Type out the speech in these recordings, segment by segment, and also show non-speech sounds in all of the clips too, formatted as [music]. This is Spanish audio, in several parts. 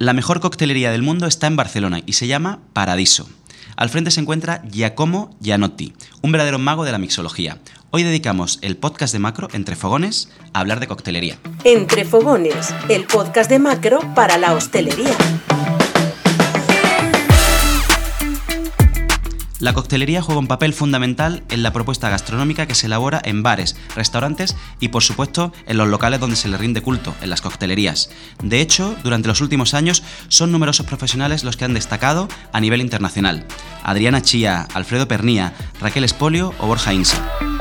La mejor coctelería del mundo está en Barcelona y se llama Paradiso. Al frente se encuentra Giacomo Gianotti, un verdadero mago de la mixología. Hoy dedicamos el podcast de Macro, Entre Fogones, a hablar de coctelería. Entre Fogones, el podcast de Macro para la hostelería. La coctelería juega un papel fundamental en la propuesta gastronómica que se elabora en bares, restaurantes y por supuesto en los locales donde se le rinde culto, en las coctelerías. De hecho, durante los últimos años son numerosos profesionales los que han destacado a nivel internacional. Adriana Chía, Alfredo Pernía, Raquel Espolio o Borja Insa.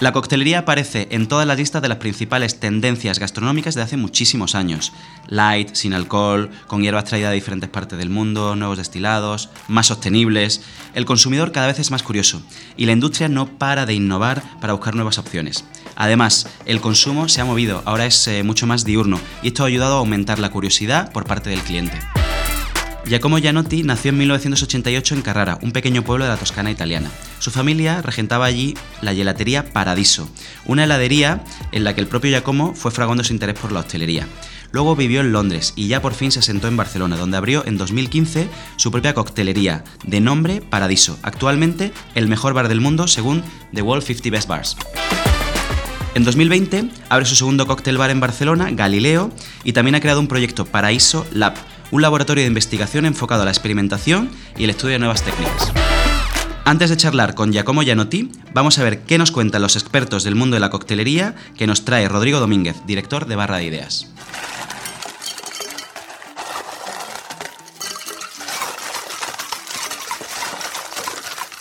La coctelería aparece en todas las listas de las principales tendencias gastronómicas de hace muchísimos años. Light, sin alcohol, con hierbas traídas de diferentes partes del mundo, nuevos destilados, más sostenibles. El consumidor cada vez es más curioso y la industria no para de innovar para buscar nuevas opciones. Además, el consumo se ha movido, ahora es eh, mucho más diurno y esto ha ayudado a aumentar la curiosidad por parte del cliente. Giacomo Gianotti nació en 1988 en Carrara, un pequeño pueblo de la Toscana italiana. Su familia regentaba allí la gelatería Paradiso, una heladería en la que el propio Giacomo fue fraguando su interés por la hostelería. Luego vivió en Londres y ya por fin se asentó en Barcelona, donde abrió en 2015 su propia coctelería, de nombre Paradiso, actualmente el mejor bar del mundo según The World 50 Best Bars. En 2020 abre su segundo cóctel bar en Barcelona, Galileo, y también ha creado un proyecto Paraíso Lab, un laboratorio de investigación enfocado a la experimentación y el estudio de nuevas técnicas. Antes de charlar con Giacomo Gianotti, vamos a ver qué nos cuentan los expertos del mundo de la coctelería que nos trae Rodrigo Domínguez, director de Barra de Ideas.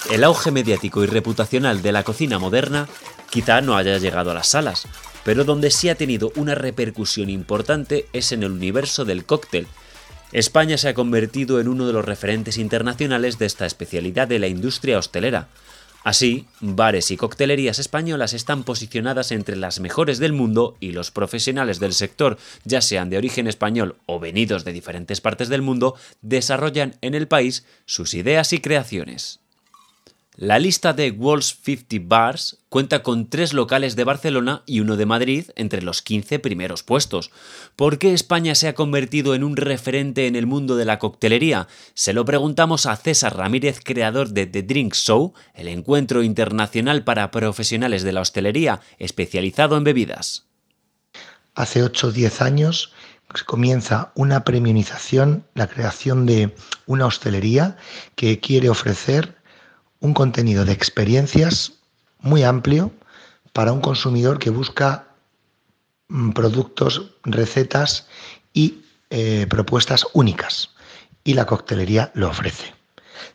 El auge mediático y reputacional de la cocina moderna quizá no haya llegado a las salas, pero donde sí ha tenido una repercusión importante es en el universo del cóctel, España se ha convertido en uno de los referentes internacionales de esta especialidad de la industria hostelera. Así, bares y coctelerías españolas están posicionadas entre las mejores del mundo y los profesionales del sector, ya sean de origen español o venidos de diferentes partes del mundo, desarrollan en el país sus ideas y creaciones. La lista de World's 50 Bars cuenta con tres locales de Barcelona y uno de Madrid entre los 15 primeros puestos. ¿Por qué España se ha convertido en un referente en el mundo de la coctelería? Se lo preguntamos a César Ramírez, creador de The Drink Show, el encuentro internacional para profesionales de la hostelería especializado en bebidas. Hace 8 o 10 años comienza una premiumización, la creación de una hostelería que quiere ofrecer un contenido de experiencias muy amplio para un consumidor que busca mm, productos, recetas y eh, propuestas únicas. Y la coctelería lo ofrece.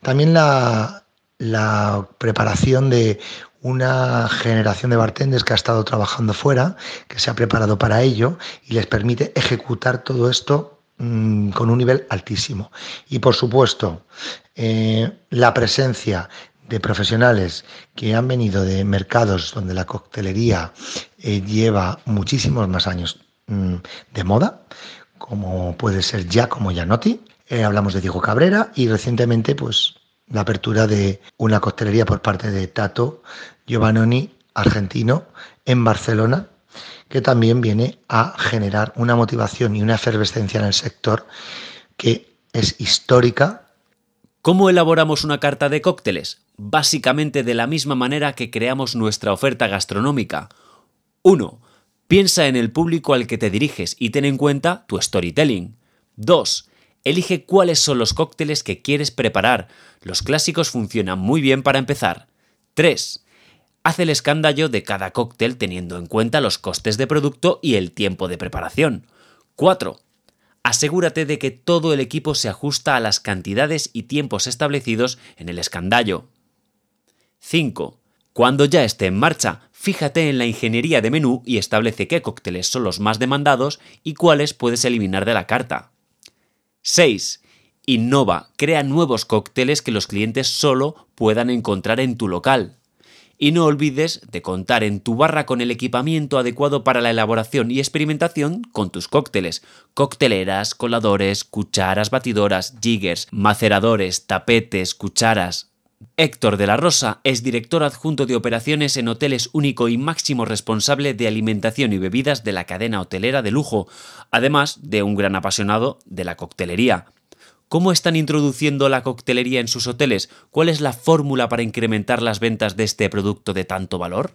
También la, la preparación de una generación de bartenders que ha estado trabajando fuera, que se ha preparado para ello y les permite ejecutar todo esto mm, con un nivel altísimo. Y por supuesto, eh, la presencia de profesionales que han venido de mercados donde la coctelería eh, lleva muchísimos más años mm, de moda, como puede ser Giacomo Gianotti, eh, hablamos de Diego Cabrera y recientemente pues la apertura de una coctelería por parte de Tato Giovannoni, argentino, en Barcelona, que también viene a generar una motivación y una efervescencia en el sector que es histórica ¿Cómo elaboramos una carta de cócteles? Básicamente de la misma manera que creamos nuestra oferta gastronómica. 1. Piensa en el público al que te diriges y ten en cuenta tu storytelling. 2. Elige cuáles son los cócteles que quieres preparar. Los clásicos funcionan muy bien para empezar. 3. Haz el escándalo de cada cóctel teniendo en cuenta los costes de producto y el tiempo de preparación. 4 asegúrate de que todo el equipo se ajusta a las cantidades y tiempos establecidos en el escandallo. 5. Cuando ya esté en marcha, fíjate en la ingeniería de menú y establece qué cócteles son los más demandados y cuáles puedes eliminar de la carta. 6. Innova, crea nuevos cócteles que los clientes solo puedan encontrar en tu local. Y no olvides de contar en tu barra con el equipamiento adecuado para la elaboración y experimentación con tus cócteles. Cocteleras, coladores, cucharas batidoras, jiggers, maceradores, tapetes, cucharas. Héctor de la Rosa es director adjunto de operaciones en hoteles único y máximo responsable de alimentación y bebidas de la cadena hotelera de lujo, además de un gran apasionado de la coctelería. ¿Cómo están introduciendo la coctelería en sus hoteles? ¿Cuál es la fórmula para incrementar las ventas de este producto de tanto valor?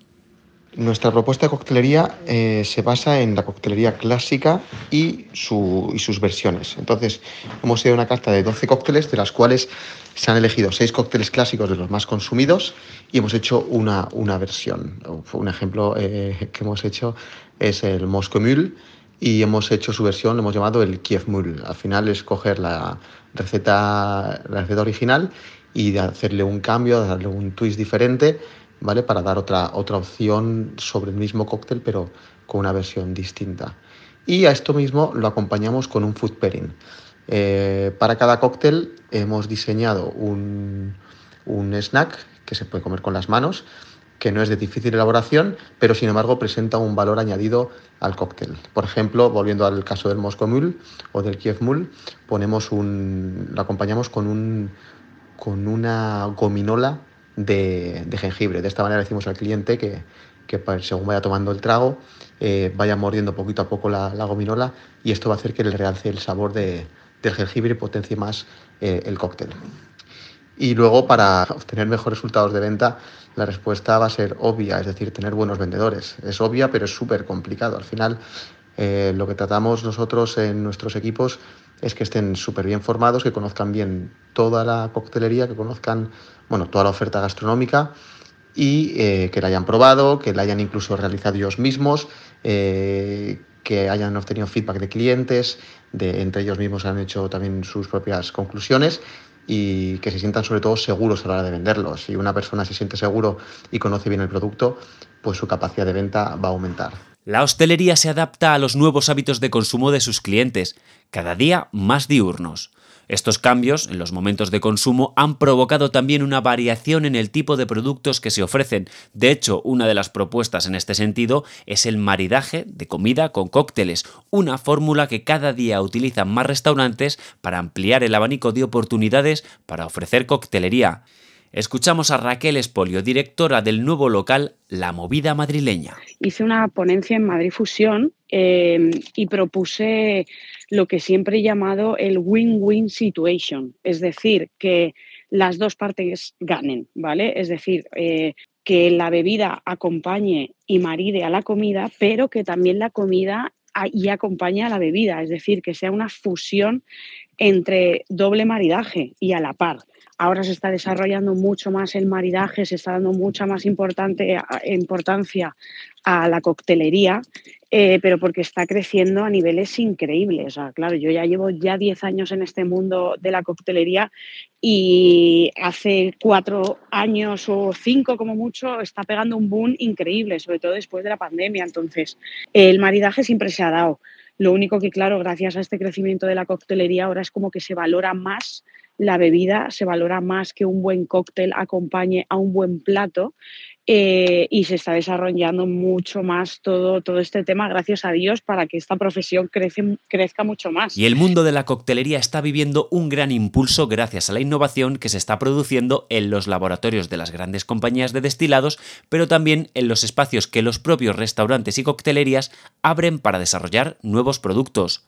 Nuestra propuesta de coctelería eh, se basa en la coctelería clásica y, sus versiones. Entonces, hemos hecho una carta de 12 cócteles, de las cuales se han elegido 6 cócteles clásicos de los más consumidos y hemos hecho una, una versión. Un ejemplo eh, que hemos hecho es el Moscow Mule y hemos hecho su versión, lo hemos llamado el Kiev Mule. Al final es coger la receta, la receta original y hacerle un cambio, darle un twist diferente ¿vale? Para dar otra, otra opción sobre el mismo cóctel, pero con una versión distinta. Y a esto mismo lo acompañamos con un food pairing. Eh, para cada cóctel hemos diseñado un, un snack que se puede comer con las manos, que no es de difícil elaboración, pero sin embargo presenta un valor añadido al cóctel. Por ejemplo, volviendo al caso del Moscow Mule o del Kiev Mule, ponemos lo acompañamos con, un, con una gominola de, jengibre. De esta manera decimos al cliente que, según vaya tomando el trago, eh, vaya mordiendo poquito a poco la, gominola y esto va a hacer que le realce el sabor del jengibre y potencie más eh, el cóctel. Y luego, para obtener mejores resultados de venta, la respuesta va a ser obvia, es decir, tener buenos vendedores. Es obvia, pero es súper complicado. Al final, eh, lo que tratamos nosotros en nuestros equipos es que estén súper bien formados, que conozcan bien toda la coctelería, que conozcan bueno, toda la oferta gastronómica y eh, que la hayan probado, que la hayan incluso realizado ellos mismos, eh, que hayan obtenido feedback de clientes, de, entre ellos mismos han hecho también sus propias conclusiones y que se sientan sobre todo seguros a la hora de venderlos. Si una persona se siente seguro y conoce bien el producto, pues su capacidad de venta va a aumentar. La hostelería se adapta a los nuevos hábitos de consumo de sus clientes, cada día más diurnos. Estos cambios en los momentos de consumo han provocado también una variación en el tipo de productos que se ofrecen. De hecho, una de las propuestas en este sentido es el maridaje de comida con cócteles, una fórmula que cada día utilizan más restaurantes para ampliar el abanico de oportunidades para ofrecer coctelería. Escuchamos a Raquel Espolio, directora del nuevo local La Movida Madrileña. Hice una ponencia en Madrid Fusión eh, y propuse lo que siempre he llamado el win-win situation, es decir, que las dos partes ganen, ¿vale? Es decir, eh, que la bebida acompañe y maride a la comida, pero que también la comida y acompañe a la bebida, es decir, que sea una fusión entre doble maridaje y a la par. Ahora se está desarrollando mucho más el maridaje, se está dando mucha más importante, importancia a la coctelería, eh, pero porque está creciendo a niveles increíbles. claro, yo ya llevo ya 10 años en este mundo de la coctelería y hace cuatro años o cinco como mucho está pegando un boom increíble, sobre todo después de la pandemia. Entonces, el maridaje siempre se ha dado. Lo único que, claro, gracias a este crecimiento de la coctelería, ahora es como que se valora más la bebida, se valora más que un buen cóctel acompañe a un buen plato eh, y se está desarrollando mucho más todo, todo este tema, gracias a Dios, para que esta profesión crezca mucho más. Y el mundo de la coctelería está viviendo un gran impulso gracias a la innovación que se está produciendo en los laboratorios de las grandes compañías de destilados, pero también en los espacios que los propios restaurantes y coctelerías abren para desarrollar nuevos productos.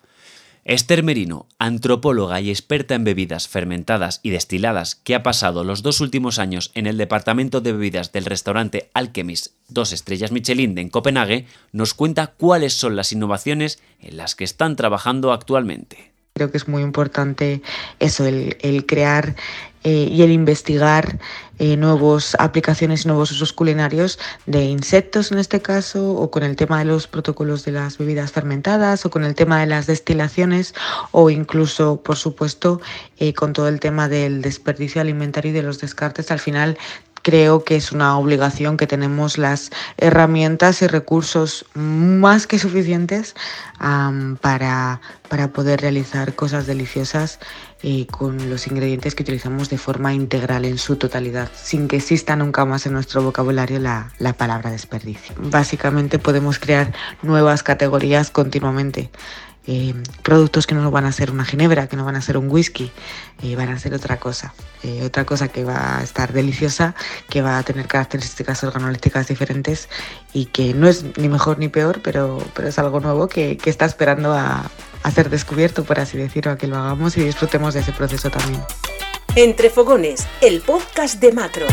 Esther Merino, antropóloga y experta en bebidas fermentadas y destiladas que ha pasado los dos últimos años en el departamento de bebidas del restaurante Alchemist dos estrellas Michelin en Copenhague, nos cuenta cuáles son las innovaciones en las que están trabajando actualmente. Creo que es muy importante eso, el, crear eh, y el investigar eh, nuevas aplicaciones y nuevos usos culinarios de insectos en este caso, o con el tema de los protocolos de las bebidas fermentadas, o con el tema de las destilaciones, o incluso, por supuesto, eh, con todo el tema del desperdicio alimentario y de los descartes. Al final creo que es una obligación que tenemos las herramientas y recursos más que suficientes para, para, poder realizar cosas deliciosas con los ingredientes que utilizamos de forma integral en su totalidad, sin que exista nunca más en nuestro vocabulario la, la palabra desperdicio. Básicamente podemos crear nuevas categorías continuamente eh, productos que no van a ser una ginebra, que no van a ser un whisky, eh, van a ser otra cosa. Eh, otra cosa que va a estar deliciosa, que va a tener características organolépticas diferentes y que no es ni mejor ni peor, pero, pero es algo nuevo que, que está esperando a, a ser descubierto, por así decirlo, a que lo hagamos y disfrutemos de ese proceso también. Entre Fogones, el podcast de Macro.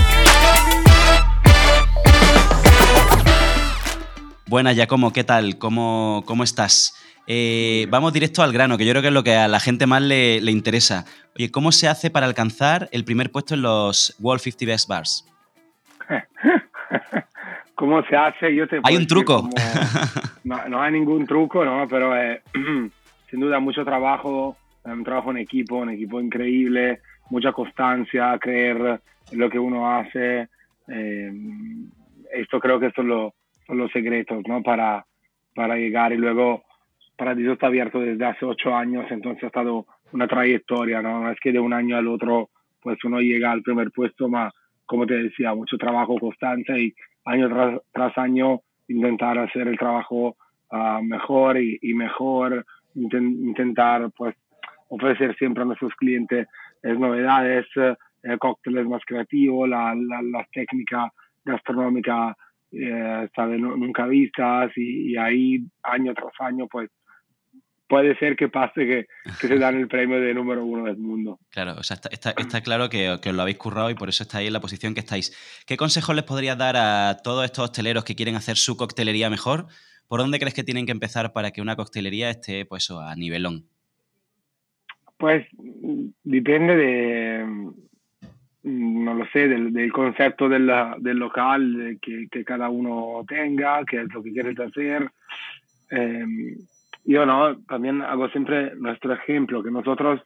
Buenas, Giacomo, ¿qué tal? ¿Cómo, cómo estás? Eh, vamos directo al grano, que yo creo que es lo que a la gente más le, le, interesa. Oye, ¿cómo se hace para alcanzar el primer puesto en los World 50 Best Bars? [laughs] ¿Cómo se hace? Yo te ¿Hay un truco? Como... No, no, hay ningún truco, ¿no? Pero eh, [clears throat] sin duda mucho trabajo, un trabajo en equipo, un equipo increíble, mucha constancia, creer en lo que uno hace. Eh, esto creo que son, lo, son los secretos, ¿no? Para, para llegar y luego Paradiso está abierto desde hace ocho años, entonces ha estado una trayectoria, ¿no? No es que de un año al otro pues uno llega al primer puesto, más como te decía, mucho trabajo constante y año tras, tras año intentar hacer el trabajo uh, mejor y, y mejor, intent, intentar pues ofrecer siempre a nuestros clientes es novedades, eh, cócteles más creativos, la, la, la técnica gastronómica eh, nunca vistas y, y, ahí año tras año pues puede ser que pase que, que, se [laughs] dan el premio de número uno del mundo. Claro, o sea, está, está, está claro que, que, os lo habéis currado y por eso estáis en la posición que estáis. ¿Qué consejos les podrías dar a todos estos hosteleros que quieren hacer su coctelería mejor? ¿Por dónde crees que tienen que empezar para que una coctelería esté pues, a nivelón? Pues depende de, no lo sé, del, del concepto del, del local que, que, cada uno tenga, qué es lo que quieres hacer. Eh, yo no, también hago siempre nuestro ejemplo, que nosotros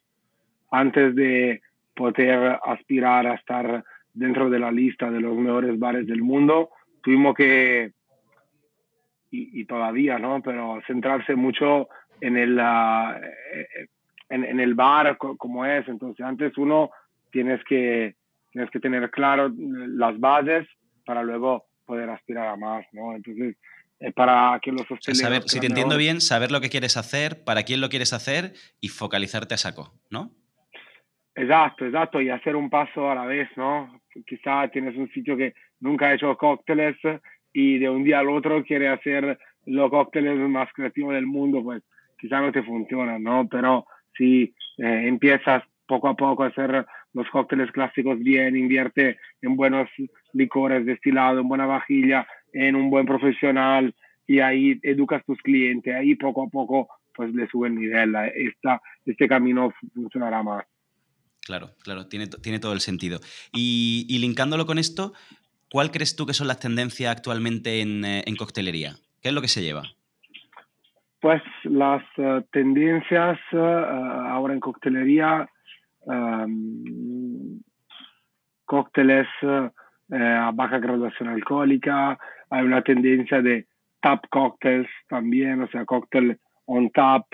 antes de poder aspirar a estar dentro de la lista de los mejores bares del mundo, tuvimos que, y, y todavía, ¿no? Pero centrarse mucho en el, uh, en, en, el bar como es. Entonces, antes uno tienes que, tienes que tener claro las bases para luego poder aspirar a más, ¿no? Entonces, eh, para que los hosteleros... Saber, si te entiendo bien, saber lo que quieres hacer, para quién lo quieres hacer y focalizarte a saco, ¿no? Exacto, exacto, y hacer un paso a la vez, ¿no? Quizá tienes un sitio que nunca ha hecho cócteles y de un día al otro quiere hacer los cócteles más creativos del mundo, pues quizá no te funciona, ¿no? Pero si eh, empiezas poco a poco a hacer los cócteles clásicos bien, invierte en buenos licores destilados, en buena vajilla, en un buen profesional y ahí educas tus clientes, ahí poco a poco pues le sube el nivel, Esta, este camino funcionará más. Claro, claro, tiene, tiene todo el sentido. Y, y linkándolo con esto, ¿cuál crees tú que son las tendencias actualmente en, en coctelería? ¿Qué es lo que se lleva? Pues las uh, tendencias uh, ahora en coctelería, um, cócteles uh, a baja graduación alcohólica, hay una tendencia de tap cocktails también, o sea, cóctel on tap,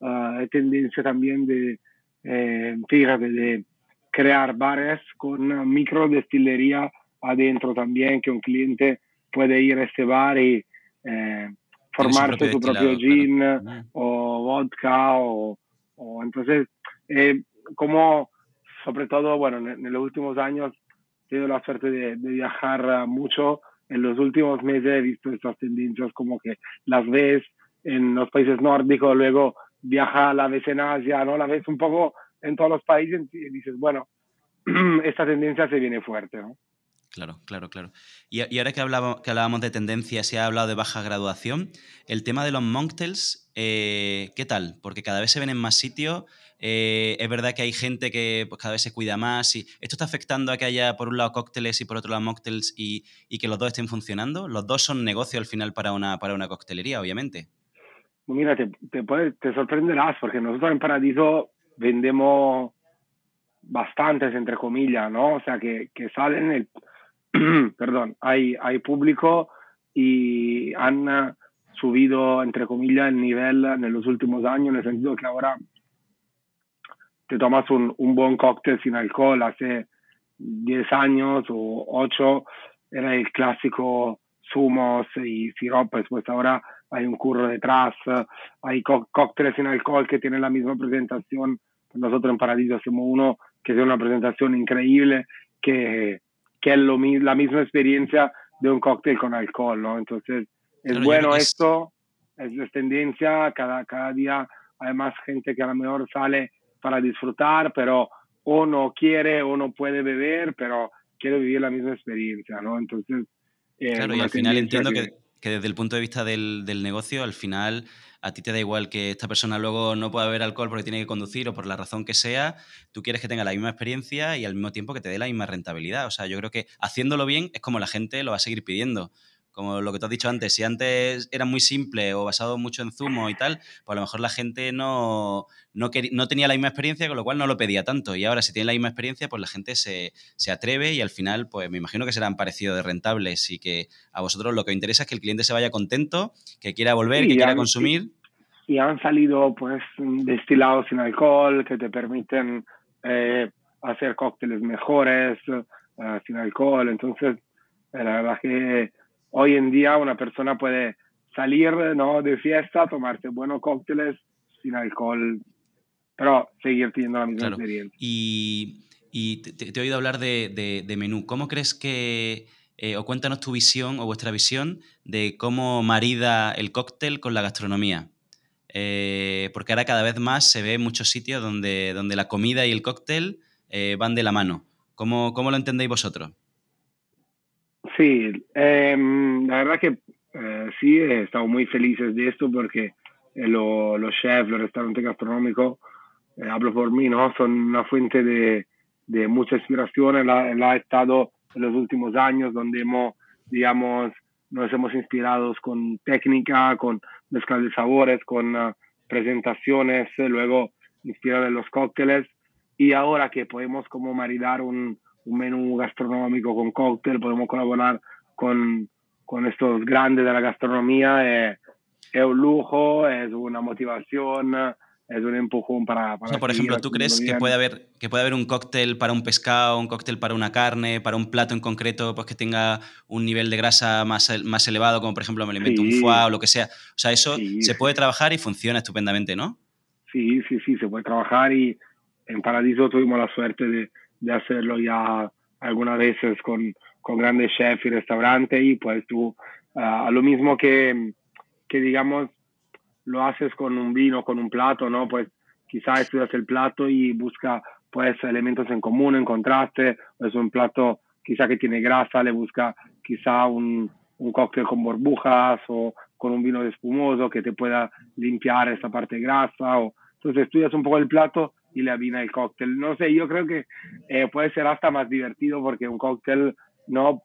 hay tendencia también de, eh, fíjate, de crear bares con micro destilería adentro también, que un cliente puede ir a este bar y eh, formarse su propio gin claro. o vodka o, o entonces eh, como sobre todo bueno en, en, los últimos años he tenido la suerte de, de, viajar mucho en los últimos meses he visto estas tendencias como que las ves en los países nórdicos luego viaja la vez en Asia no la ves un poco en todos los países y dices bueno [clears throat] esta tendencia se viene fuerte ¿no? Claro, claro, claro. Y, ahora que, hablaba, que hablábamos de tendencias y ha hablado de baja graduación, el tema de los mocktails, eh, ¿qué tal? Porque cada vez se ven en más sitios. Eh, es verdad que hay gente que pues, cada vez se cuida más. Y ¿Esto está afectando a que haya por un lado cócteles y por otro lado mocktails y, que los dos estén funcionando? Los dos son negocio al final para una, para una coctelería, obviamente. Mira, te, te, puede, te sorprenderás porque nosotros en Paradiso vendemos bastantes, entre comillas, ¿no? O sea, que, que salen el [clears throat] perdón, hay, hay público y han subido, entre comillas, el nivel en los últimos años, en el sentido que ahora te tomas un, un buen cóctel sin alcohol. Hace 10 años o 8 era el clásico zumos y siropes, pues ahora hay un curro detrás, hay cócteles sin alcohol que tienen la misma presentación. Nosotros en Paradiso hacemos uno que tiene una presentación increíble, que, que es lo, la misma experiencia de un cóctel con alcohol, ¿no? Entonces, es bueno esto, es, tendencia, cada, cada día hay más gente que a lo mejor sale para disfrutar, pero o no quiere o no puede beber, pero quiere vivir la misma experiencia, ¿no? Entonces... Eh, claro, y al final entiendo que... que... desde el punto de vista del, del, negocio, al final a ti te da igual que esta persona luego no pueda beber alcohol porque tiene que conducir o por la razón que sea, tú quieres que tenga la misma experiencia y al mismo tiempo que te dé la misma rentabilidad. O sea, yo creo que haciéndolo bien es como la gente lo va a seguir pidiendo como lo que tú has dicho antes, si antes era muy simple o basado mucho en zumo y tal, pues a lo mejor la gente no, no, no, tenía la misma experiencia, con lo cual no lo pedía tanto. Y ahora si tiene la misma experiencia, pues la gente se, se, atreve y al final, pues me imagino que serán parecidos de rentables y que a vosotros lo que os interesa es que el cliente se vaya contento, que quiera volver, que quiera consumir. Y, han salido pues destilados sin alcohol que te permiten eh, hacer cócteles mejores eh, sin alcohol. Entonces, eh, la verdad que hoy en día una persona puede salir ¿no? de fiesta, tomarse buenos cócteles sin alcohol, pero seguir teniendo la misma experiencia. Y, y te, he oído hablar de, de, menú. ¿Cómo crees que, eh, o cuéntanos tu visión o vuestra visión de cómo marida el cóctel con la gastronomía? Eh, porque ahora cada vez más se ve en muchos sitios donde, donde la comida y el cóctel eh, van de la mano. ¿Cómo, ¿Cómo lo entendéis vosotros? Sí, em, la verdad que eh, sí, estamos muy felices de esto porque eh, los chefs, los restaurantes gastronómicos, eh, hablo por mí, ¿no? son una fuente de, de mucha inspiración. La, la, ha estado en los últimos años donde hemos, digamos, nos hemos inspirado con técnica, con mezcla de sabores, con uh, presentaciones, luego inspirado en los cócteles. Y ahora que podemos como maridar un, un menú gastronómico con cóctel, podemos colaborar con, con estos grandes de la gastronomía. Es, es, un lujo, es una motivación, es un empujón para... para por ejemplo, ¿tú crees que puede, haber, que puede haber un cóctel para un pescado, un cóctel para una carne, para un plato en concreto, pues que tenga un nivel de grasa más, más elevado, como por ejemplo me alimento un foie o lo que sea? O sea, eso se puede trabajar y funciona estupendamente, ¿no? Sí, sí, sí, se puede trabajar y en Paradiso tuvimos la suerte de de hacerlo ya algunas veces con, con grandes chefs y restaurantes y pues tú, a lo mismo que, que digamos, lo haces con un vino, con un plato, ¿no? Pues quizás estudias el plato y busca pues elementos en común, en contraste, es un plato quizá que tiene grasa, le busca quizá un, un cóctel con burbujas o con un vino espumoso que te pueda limpiar esa parte grasa. O, entonces estudias un poco el plato y le avina el cóctel. No sé, yo creo que eh, puede ser hasta más divertido porque un cóctel, ¿no?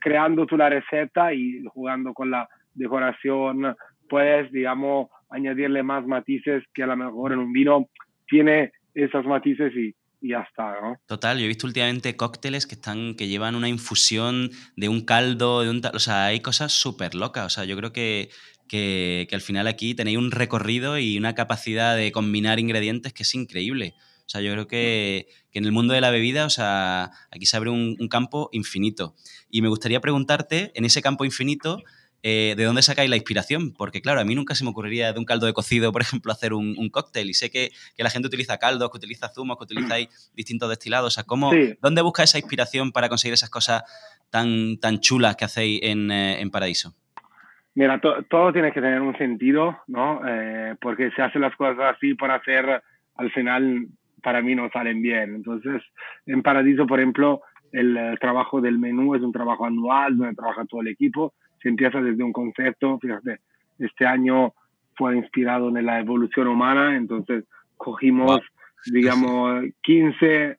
Creando tú la receta y jugando con la decoración, puedes, digamos, añadirle más matices que a lo mejor en un vino tiene esos matices y, y ya está, ¿no? Total, yo he visto últimamente cócteles que están que llevan una infusión de un caldo, de un o sea, hay cosas súper locas, o sea, yo creo que que, al final aquí tenéis un recorrido y una capacidad de combinar ingredientes que es increíble. O sea, yo creo que, en el mundo de la bebida, o sea, aquí se abre un, campo infinito. Y me gustaría preguntarte, en ese campo infinito, eh, ¿de dónde sacáis la inspiración? Porque, claro, a mí nunca se me ocurriría de un caldo de cocido, por ejemplo, hacer un, cóctel. Y sé que, la gente utiliza caldos, que utiliza zumos, que utilizáis distintos destilados. O sea, ¿cómo, ¿dónde busca esa inspiración para conseguir esas cosas tan, tan chulas que hacéis en, eh, en Paraíso? Mira, todo tiene que tener un sentido, ¿no? Eh, porque si hacen las cosas así por hacer, al final para mí no salen bien. Entonces, en Paradiso, por ejemplo, el, trabajo del menú es un trabajo anual donde trabaja todo el equipo. Se empieza desde un concepto, fíjate, este año fue inspirado en la evolución humana, entonces cogimos, digamos, 15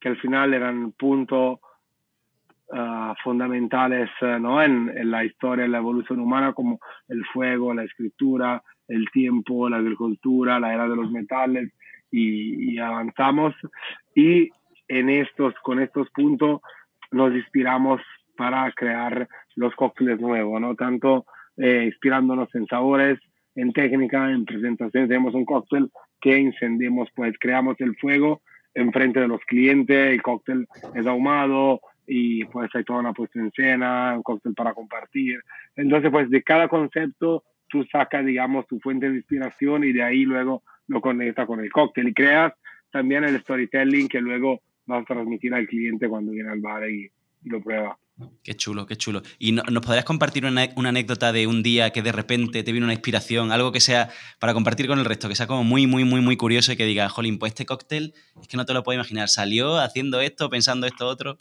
que al final eran puntos Ah, fundamentales eh, ¿no? en, la historia, en la evolución humana, como el fuego, la escritura, el tiempo, la agricultura, la era de los metales, y, avanzamos. Y en estos, con estos puntos nos inspiramos para crear los cócteles nuevos, ¿no? Tanto eh, inspirándonos en sabores, en técnica, en presentación. Tenemos un cóctel que encendemos, pues creamos el fuego enfrente de los clientes, el cóctel es ahumado, y pues hay toda una puesta en escena, un cóctel para compartir. Entonces, pues de cada concepto tú sacas, digamos, tu fuente de inspiración y de ahí luego lo conectas con el cóctel y creas también el storytelling que luego vas a transmitir al cliente cuando viene al bar y, lo prueba. Qué chulo, qué chulo. ¿Y nos podrías compartir una, una, anécdota de un día que de repente te vino una inspiración, algo que sea para compartir con el resto, que sea como muy, muy, muy, muy curioso y que diga, jolín, pues este cóctel es que no te lo puedo imaginar, salió haciendo esto, pensando esto otro?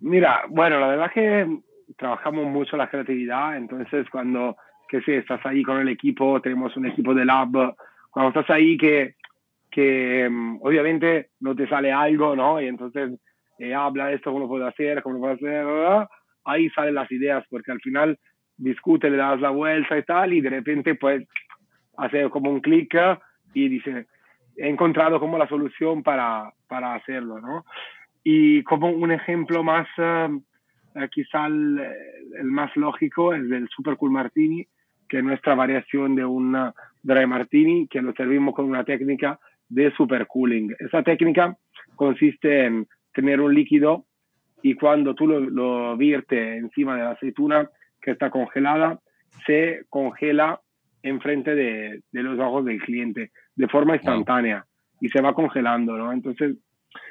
Mira, bueno, la verdad que trabajamos mucho la creatividad, entonces cuando, que sé, estás ahí con el equipo, tenemos un equipo de lab, cuando estás ahí que, que mm, obviamente no te sale algo, ¿no? Y entonces eh, habla esto, cómo lo puedo hacer, cómo lo puedo hacer, ahí salen las ideas, porque al final discute, le das la vuelta y tal, y de repente pues hace como un clic y dice, he encontrado como la solución para, para hacerlo, ¿no? Y como un ejemplo más, eh, quizá el, más lógico es el Super Cool Martini, que es nuestra variación de un Dry Martini, que lo servimos con una técnica de super cooling. Esa técnica consiste en tener un líquido y cuando tú lo, lo viertes encima de la aceituna que está congelada, se congela enfrente de, de los ojos del cliente de forma instantánea y se va congelando, ¿no? Entonces,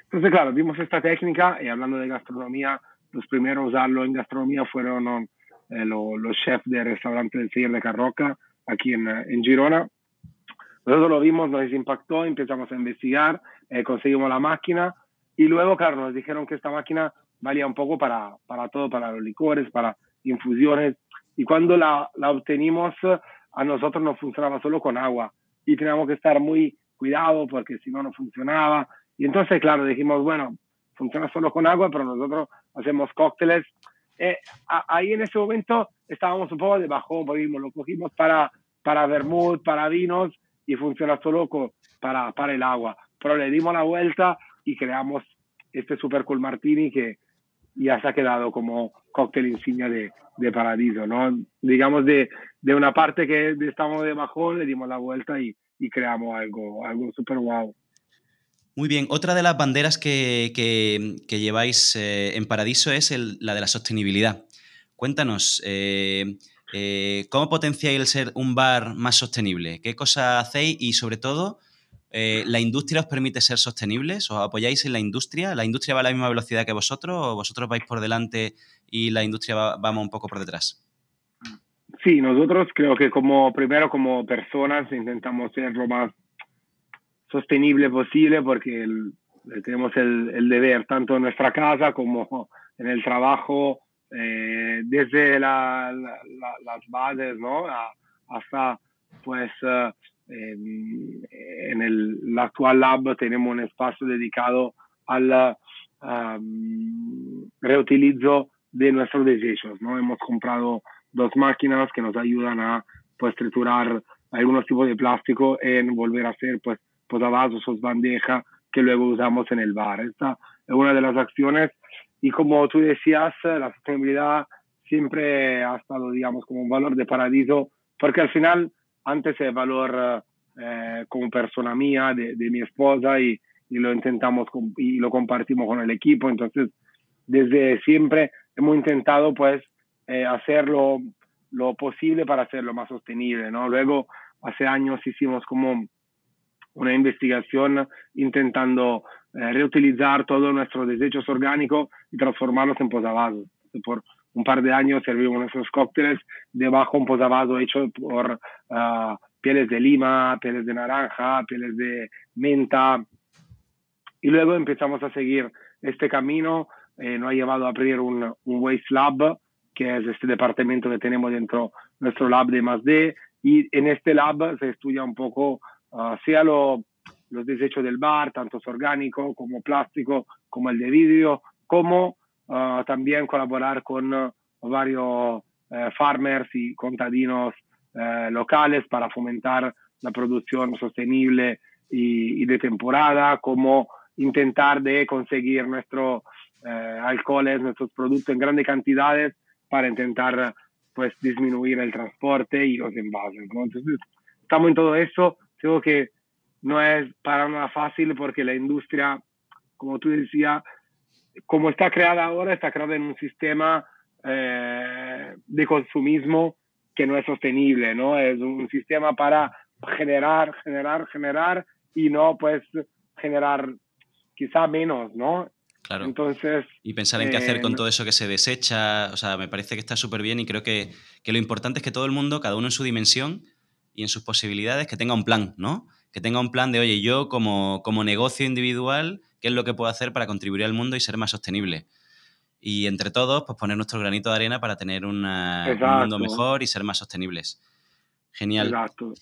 entonces, claro, vimos esta técnica y hablando de gastronomía, los primeros a usarlo en gastronomía fueron eh, los chefs del restaurante del Señor de Carroca, aquí en, en, Girona. Nosotros lo vimos, nos impactó, empezamos a investigar, eh, conseguimos la máquina y luego, claro, nos dijeron que esta máquina valía un poco para, para todo, para los licores, para infusiones. Y cuando la, la obtenimos, a nosotros no funcionaba solo con agua y teníamos que estar muy cuidado porque si no, no funcionaba y entonces, claro, dijimos, bueno, funciona solo con agua, pero nosotros hacemos cócteles. Eh, ahí en ese momento estábamos un poco de bajón, porque lo cogimos para, para vermouth, para vinos, y funciona solo para, para el agua. Pero le dimos la vuelta y creamos este Super Cool Martini que ya se ha quedado como cóctel insignia de, de Paradiso, ¿no? Digamos, de, de una parte que estamos de bajón, le dimos la vuelta y, y creamos algo, algo súper guau. Muy bien, otra de las banderas que, lleváis eh, en Paradiso es la de la sostenibilidad. Cuéntanos, eh, eh, ¿cómo potenciáis el ser un bar más sostenible? ¿Qué cosas hacéis? Y sobre todo, ¿la industria os permite ser sostenibles? ¿Os apoyáis en la industria? ¿La industria va a la misma velocidad que vosotros o vosotros vais por delante y la industria va, un poco por detrás? Sí, nosotros creo que como primero como personas intentamos ser lo más sostenible posible porque tenemos el, deber tanto en nuestra casa como en el trabajo, eh, desde las bases ¿no? hasta pues eh, en el, actual lab tenemos un espacio dedicado al reutilizo de nuestros desechos. ¿no? Hemos comprado dos máquinas que nos ayudan a pues triturar algunos tipos de plástico en volver a hacer pues posavasos o bandeja que luego usamos en el bar. Esta es una de las acciones y como tú decías, la sostenibilidad siempre ha estado, digamos, como un valor de paradiso, porque al final antes es valor eh, como persona mía, de, de mi esposa y, y, lo intentamos y lo compartimos con el equipo. Entonces, desde siempre hemos intentado pues eh, hacerlo lo posible para hacerlo más sostenible, ¿no? Luego, hace años hicimos como una investigación intentando eh, reutilizar todos nuestros desechos orgánicos y transformarlos en posavasos. Por un par de años servimos nuestros cócteles debajo un posavaso hecho por uh, pieles de lima, pieles de naranja, pieles de menta. Y luego empezamos a seguir este camino. Eh, nos ha llevado a abrir un, un Waste Lab, que es este departamento que tenemos dentro nuestro lab de D Y en este lab se estudia un poco uh, sea lo, los desechos del bar, tanto orgánico como plástico, como el de vidrio, como uh, también colaborar con uh, varios farmers y contadinos locales para fomentar la producción sostenible y, y, de temporada, como intentar de conseguir nuestros alcoholes, nuestros productos en grandes cantidades para intentar pues disminuir el transporte y los envases. ¿no? Entonces, estamos en todo eso creo que no es para nada fácil porque la industria, como tú decías, como está creada ahora, está creada en un sistema eh, de consumismo que no es sostenible, ¿no? Es un sistema para generar, generar, generar y no pues generar quizá menos, ¿no? Claro. Entonces... Y pensar en qué hacer con eh, todo eso que se desecha, o sea, me parece que está súper bien y creo que, que lo importante es que todo el mundo, cada uno en su dimensión y en sus posibilidades, que tenga un plan, ¿no? Que tenga un plan de, oye, yo como, como negocio individual, ¿qué es lo que puedo hacer para contribuir al mundo y ser más sostenible? Y entre todos, pues poner nuestro granito de arena para tener una- un mundo mejor y ser más sostenibles. Genial. Exacto.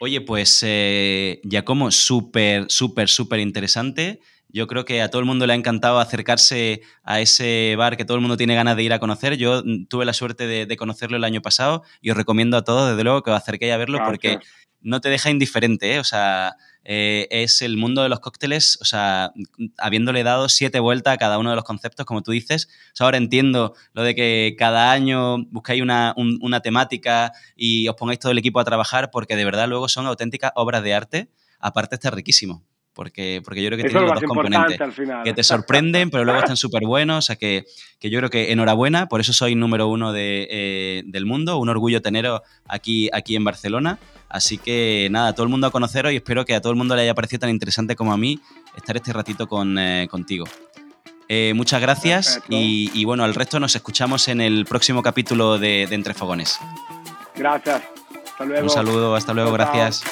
Oye, pues eh, Giacomo, súper, súper, súper interesante. Yo creo que a todo el mundo le ha encantado acercarse a ese bar que todo el mundo tiene ganas de ir a conocer. Yo mm, tuve la suerte de, de conocerlo el año pasado y os recomiendo a todos, desde luego, que os acerquéis a verlo porque no te deja indiferente, ¿eh? O sea, eh, es el mundo de los cócteles, o sea, mm, habiéndole dado siete vueltas a cada uno de los conceptos, como tú dices. O sea, ahora entiendo lo de que cada año buscáis una, un- una temática y os pongáis todo el equipo a trabajar, porque de verdad luego son auténticas obras de arte. Aparte está riquísimo, porque, porque yo creo que Eso tiene lo los dos componentes al final. que te sorprenden, pero luego están súper buenos. O sea que, que yo creo que enhorabuena, por eso soy número uno de, eh, del mundo. Un orgullo teneros aquí, aquí en Barcelona. Así que nada, todo el mundo a conoceros y espero que a todo el mundo le haya parecido tan interesante como a mí estar este ratito con, eh, contigo. Eh, muchas gracias y, y bueno, al resto nos escuchamos en el próximo capítulo de, de Entre Fogones. Gracias. Hasta luego. Un saludo, hasta luego, gracias.